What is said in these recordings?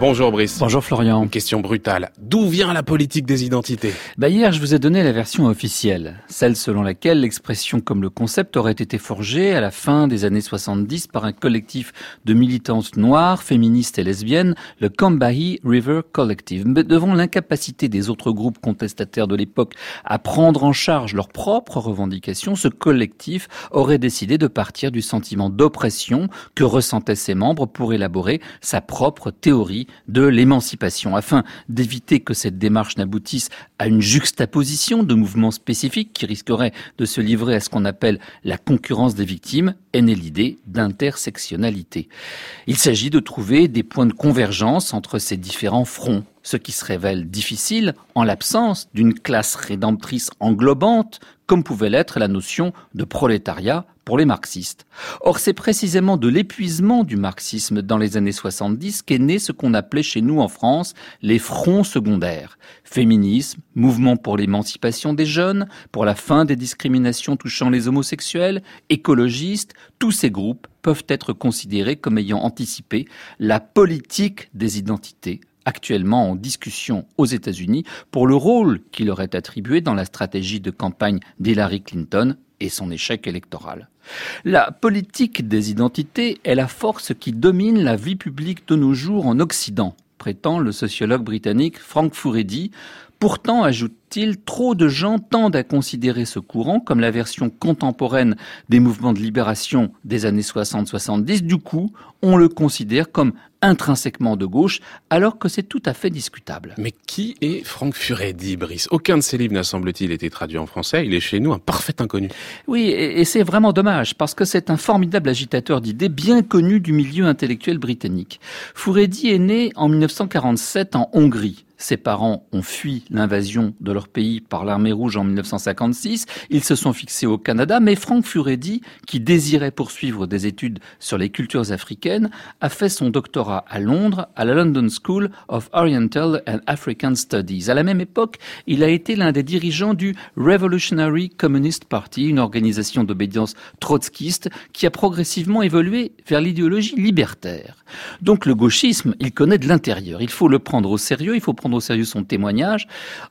Bonjour Brice. Bonjour Florian. Une question brutale. D'où vient la politique des identités? Bah Hier, je vous ai donné la version officielle, celle selon laquelle l'expression comme le concept aurait été forgée à la fin des années 70 par un collectif de militantes noires, féministes et lesbiennes, le Combahee River Collective. Mais devant l'incapacité des autres groupes contestataires de l'époque à prendre en charge leurs propres revendications, ce collectif aurait décidé de partir du sentiment d'oppression que ressentaient ses membres pour élaborer sa propre théorie de l'émancipation, afin d'éviter que cette démarche n'aboutisse à une juxtaposition de mouvements spécifiques qui risqueraient de se livrer à ce qu'on appelle la concurrence des victimes, est née l'idée d'intersectionnalité. Il s'agit de trouver des points de convergence entre ces différents fronts, ce qui se révèle difficile en l'absence d'une classe rédemptrice englobante, comme pouvait l'être la notion de prolétariat pour les marxistes. Or, c'est précisément de l'épuisement du marxisme dans les années 70 qu'est né ce qu'on appelait chez nous en France les fronts secondaires. Féminisme, mouvement pour l'émancipation des jeunes, pour la fin des discriminations touchant les homosexuels, écologistes, tous ces groupes peuvent être considérés comme ayant anticipé la politique des identités actuellement en discussion aux États-Unis pour le rôle qui leur est attribué dans la stratégie de campagne d'Hillary Clinton et son échec électoral. La politique des identités est la force qui domine la vie publique de nos jours en Occident, prétend le sociologue britannique Frank Furedi. Pourtant, ajoute-t-il, trop de gens tendent à considérer ce courant comme la version contemporaine des mouvements de libération des années 60-70. Du coup, on le considère comme intrinsèquement de gauche, alors que c'est tout à fait discutable. Mais qui est Franck Furedi, Brice? Aucun de ses livres n'a semble-t-il été traduit en français. Il est chez nous un parfait inconnu. Oui, et, c'est vraiment dommage, parce que c'est un formidable agitateur d'idées bien connu du milieu intellectuel britannique. Furedi est né en 1947 en Hongrie. Ses parents ont fui l'invasion de leur pays par l'armée rouge en 1956. Ils se sont fixés au Canada, mais Frank Furedi, qui désirait poursuivre des études sur les cultures africaines, a fait son doctorat à Londres, à la London School of Oriental and African Studies. À la même époque, il a été l'un des dirigeants du Revolutionary Communist Party, une organisation d'obédience trotskiste qui a progressivement évolué vers l'idéologie libertaire. Donc le gauchisme, il connaît de l'intérieur. Il faut le prendre au sérieux, il faut prendre au sérieux son témoignage.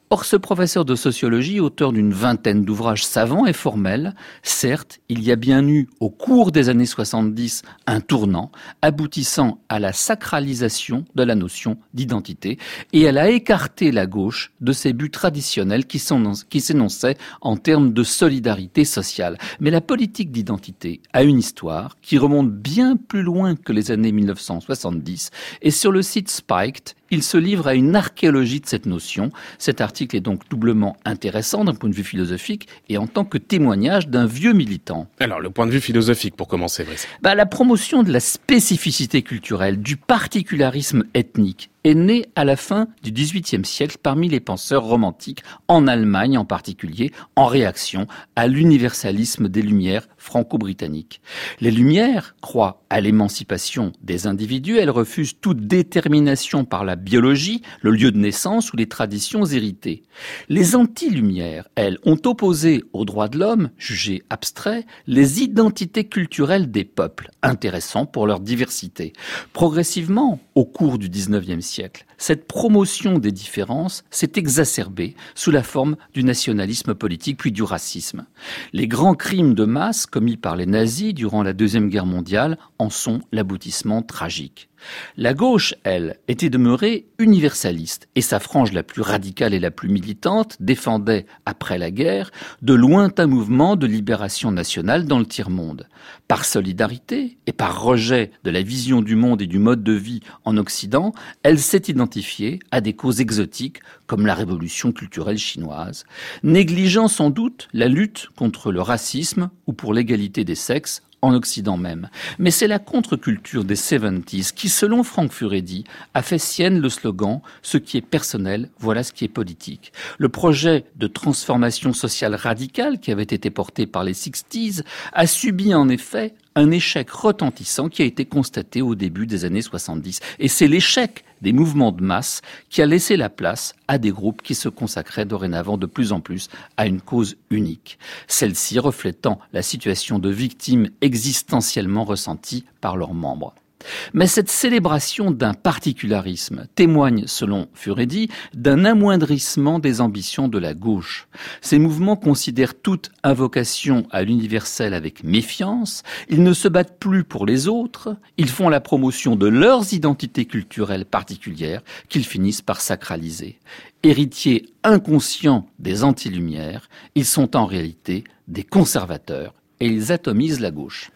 Or, ce professeur de sociologie, auteur d'une vingtaine d'ouvrages savants et formels, certes, il y a bien eu, au cours des années 70, un tournant aboutissant à la sacralisation de la notion d'identité et elle a écarté la gauche de ses buts traditionnels qui s'énonçaient en termes de solidarité sociale. Mais la politique d'identité a une histoire qui remonte bien plus loin que les années 1970 et sur le site Spiked, il se livre à une archéologie de cette notion. Cet article est donc doublement intéressant d'un point de vue philosophique et en tant que témoignage d'un vieux militant. Alors, le point de vue philosophique, pour commencer, Brice. Bah, la promotion de la spécificité culturelle, du particularisme ethnique est né à la fin du XVIIIe siècle parmi les penseurs romantiques, en Allemagne en particulier, en réaction à l'universalisme des Lumières franco-britanniques. Les Lumières croient à l'émancipation des individus, elles refusent toute détermination par la biologie, le lieu de naissance ou les traditions héritées. Les anti-Lumières, elles, ont opposé aux droits de l'homme, jugés abstraits, les identités culturelles des peuples, intéressants pour leur diversité. Progressivement, au cours du XIXe siècle, cette promotion des différences s'est exacerbée sous la forme du nationalisme politique puis du racisme. Les grands crimes de masse commis par les nazis durant la Deuxième Guerre mondiale en sont l'aboutissement tragique. La gauche, elle, était demeurée universaliste, et sa frange la plus radicale et la plus militante défendait, après la guerre, de lointains mouvements de libération nationale dans le tiers-monde. Par solidarité et par rejet de la vision du monde et du mode de vie en Occident, elle s'est identifiée à des causes exotiques comme la révolution culturelle chinoise, négligeant sans doute la lutte contre le racisme ou pour l'égalité des sexes en Occident même. Mais c'est la contre-culture des 70s qui, selon Frank Furedi, a fait sienne le slogan « Ce qui est personnel, voilà ce qui est politique ». Le projet de transformation sociale radicale qui avait été porté par les 60s a subi en effet un échec retentissant qui a été constaté au début des années 70. Et c'est l'échec des mouvements de masse qui a laissé la place à des groupes qui se consacraient dorénavant de plus en plus à une cause unique, celle-ci reflétant la situation de victimes existentiellement ressentie par leurs membres. Mais cette célébration d'un particularisme témoigne, selon Furedi, d'un amoindrissement des ambitions de la gauche. Ces mouvements considèrent toute invocation à l'universel avec méfiance, ils ne se battent plus pour les autres, ils font la promotion de leurs identités culturelles particulières qu'ils finissent par sacraliser. Héritiers inconscients des antilumières, ils sont en réalité des conservateurs et ils atomisent la gauche.